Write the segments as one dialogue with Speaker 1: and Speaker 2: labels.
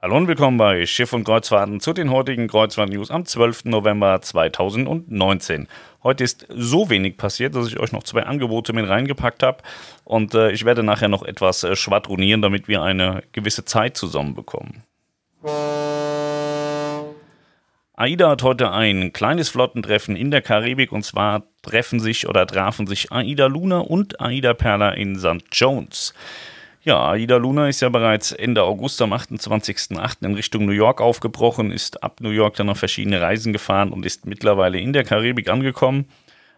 Speaker 1: Hallo und willkommen bei Schiff und Kreuzfahrten zu den heutigen Kreuzfahrt-News am 12. November 2019. Heute ist so wenig passiert, dass ich euch noch zwei Angebote mit reingepackt habe und äh, ich werde nachher noch etwas äh, schwadronieren, damit wir eine gewisse Zeit zusammen bekommen. AIDA hat heute ein kleines Flottentreffen in der Karibik und zwar treffen sich oder trafen sich AIDA Luna und AIDA Perla in St. Jones. Ja, Aida Luna ist ja bereits Ende August am 28.08. in Richtung New York aufgebrochen, ist ab New York dann auf verschiedene Reisen gefahren und ist mittlerweile in der Karibik angekommen.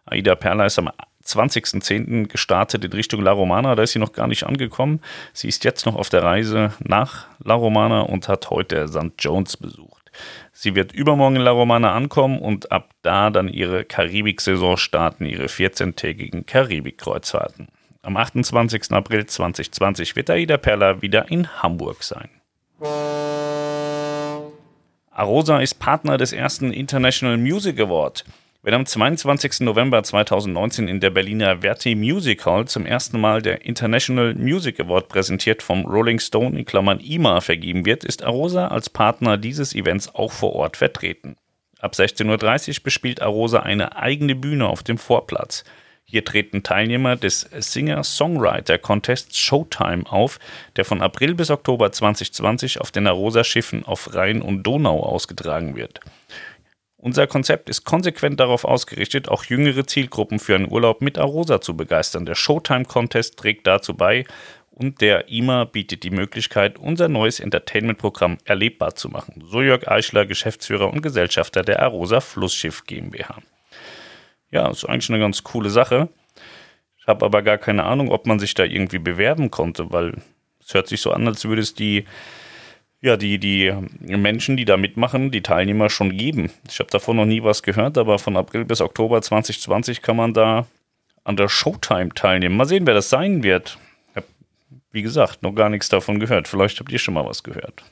Speaker 1: Aida Perla ist am 20.10. gestartet in Richtung La Romana, da ist sie noch gar nicht angekommen. Sie ist jetzt noch auf der Reise nach La Romana und hat heute St. Jones besucht. Sie wird übermorgen in La Romana ankommen und ab da dann ihre Karibik-Saison starten, ihre 14-tägigen Karibik-Kreuzfahrten. Am 28. April 2020 wird Aida Perla wieder in Hamburg sein. Arosa ist Partner des ersten International Music Award. Wenn am 22. November 2019 in der Berliner Verti Music Hall zum ersten Mal der International Music Award präsentiert vom Rolling Stone in Klammern IMA vergeben wird, ist Arosa als Partner dieses Events auch vor Ort vertreten. Ab 16.30 Uhr bespielt Arosa eine eigene Bühne auf dem Vorplatz. Hier treten Teilnehmer des Singer-Songwriter-Contests Showtime auf, der von April bis Oktober 2020 auf den Arosa-Schiffen auf Rhein und Donau ausgetragen wird. Unser Konzept ist konsequent darauf ausgerichtet, auch jüngere Zielgruppen für einen Urlaub mit Arosa zu begeistern. Der Showtime-Contest trägt dazu bei und der IMA bietet die Möglichkeit, unser neues Entertainment-Programm erlebbar zu machen. So Jörg Eichler, Geschäftsführer und Gesellschafter der Arosa Flussschiff GmbH ja, ist eigentlich eine ganz coole Sache. Ich habe aber gar keine Ahnung, ob man sich da irgendwie bewerben konnte, weil es hört sich so an, als würde es die, ja, die, die Menschen, die da mitmachen, die Teilnehmer schon geben. Ich habe davon noch nie was gehört, aber von April bis Oktober 2020 kann man da an der Showtime teilnehmen. Mal sehen, wer das sein wird. Ich habe, wie gesagt, noch gar nichts davon gehört. Vielleicht habt ihr schon mal was gehört.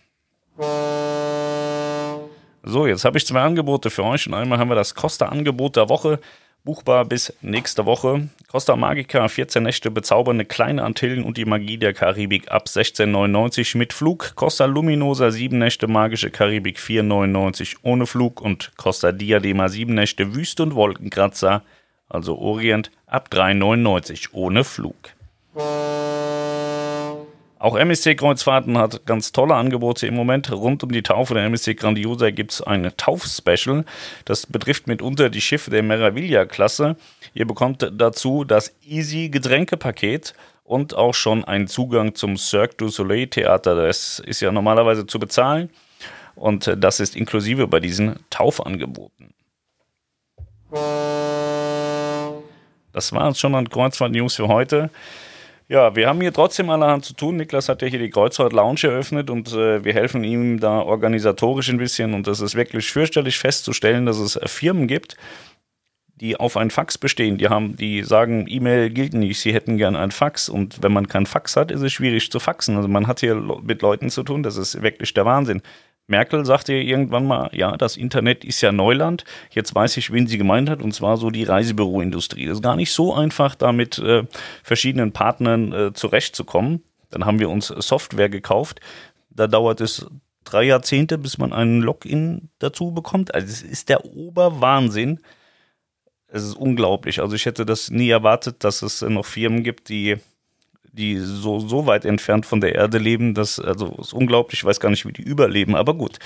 Speaker 1: So, jetzt habe ich zwei Angebote für euch und einmal haben wir das Costa-Angebot der Woche buchbar bis nächste Woche. Costa Magica, 14 Nächte bezaubernde kleine Antillen und die Magie der Karibik ab 16,99 mit Flug. Costa Luminosa, 7 Nächte magische Karibik, 4,99 ohne Flug. Und Costa Diadema, 7 Nächte Wüste und Wolkenkratzer, also Orient, ab 3,99 ohne Flug. Auch MSC Kreuzfahrten hat ganz tolle Angebote im Moment. Rund um die Taufe der MSC Grandiosa gibt es ein Taufspecial. Das betrifft mitunter die Schiffe der Meraviglia-Klasse. Ihr bekommt dazu das Easy Getränkepaket und auch schon einen Zugang zum Cirque du Soleil Theater. Das ist ja normalerweise zu bezahlen und das ist inklusive bei diesen Taufangeboten. Das war es schon an Kreuzfahrt News für heute. Ja, wir haben hier trotzdem allerhand zu tun. Niklas hat ja hier die Kreuzfahrt Lounge eröffnet und äh, wir helfen ihm da organisatorisch ein bisschen. Und das ist wirklich fürchterlich festzustellen, dass es äh, Firmen gibt, die auf ein Fax bestehen. Die haben, die sagen, E-Mail gilt nicht, sie hätten gern ein Fax. Und wenn man kein Fax hat, ist es schwierig zu faxen. Also man hat hier mit Leuten zu tun, das ist wirklich der Wahnsinn. Merkel sagte irgendwann mal, ja, das Internet ist ja Neuland. Jetzt weiß ich, wen sie gemeint hat, und zwar so die Reisebüroindustrie. Das ist gar nicht so einfach, da mit äh, verschiedenen Partnern äh, zurechtzukommen. Dann haben wir uns Software gekauft. Da dauert es drei Jahrzehnte, bis man einen Login dazu bekommt. Also es ist der Oberwahnsinn. Es ist unglaublich. Also ich hätte das nie erwartet, dass es noch Firmen gibt, die die so, so weit entfernt von der Erde leben, dass, also ist unglaublich, ich weiß gar nicht, wie die überleben, aber gut.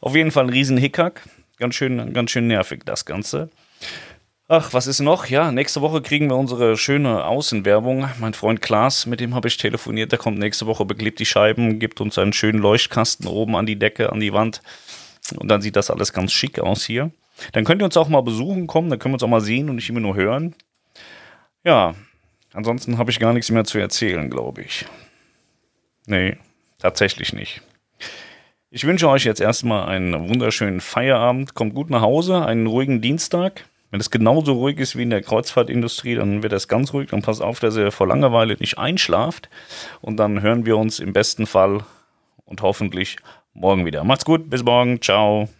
Speaker 1: Auf jeden Fall ein riesen Hickhack. Ganz schön, ganz schön nervig, das Ganze. Ach, was ist noch? Ja, nächste Woche kriegen wir unsere schöne Außenwerbung. Mein Freund Klaas, mit dem habe ich telefoniert, der kommt nächste Woche, beklebt die Scheiben, gibt uns einen schönen Leuchtkasten oben an die Decke, an die Wand. Und dann sieht das alles ganz schick aus hier. Dann könnt ihr uns auch mal besuchen kommen, dann können wir uns auch mal sehen und nicht immer nur hören. Ja, Ansonsten habe ich gar nichts mehr zu erzählen, glaube ich. Nee, tatsächlich nicht. Ich wünsche euch jetzt erstmal einen wunderschönen Feierabend. Kommt gut nach Hause, einen ruhigen Dienstag. Wenn es genauso ruhig ist wie in der Kreuzfahrtindustrie, dann wird es ganz ruhig. Dann passt auf, dass ihr vor Langeweile nicht einschlaft. Und dann hören wir uns im besten Fall und hoffentlich morgen wieder. Macht's gut, bis morgen. Ciao.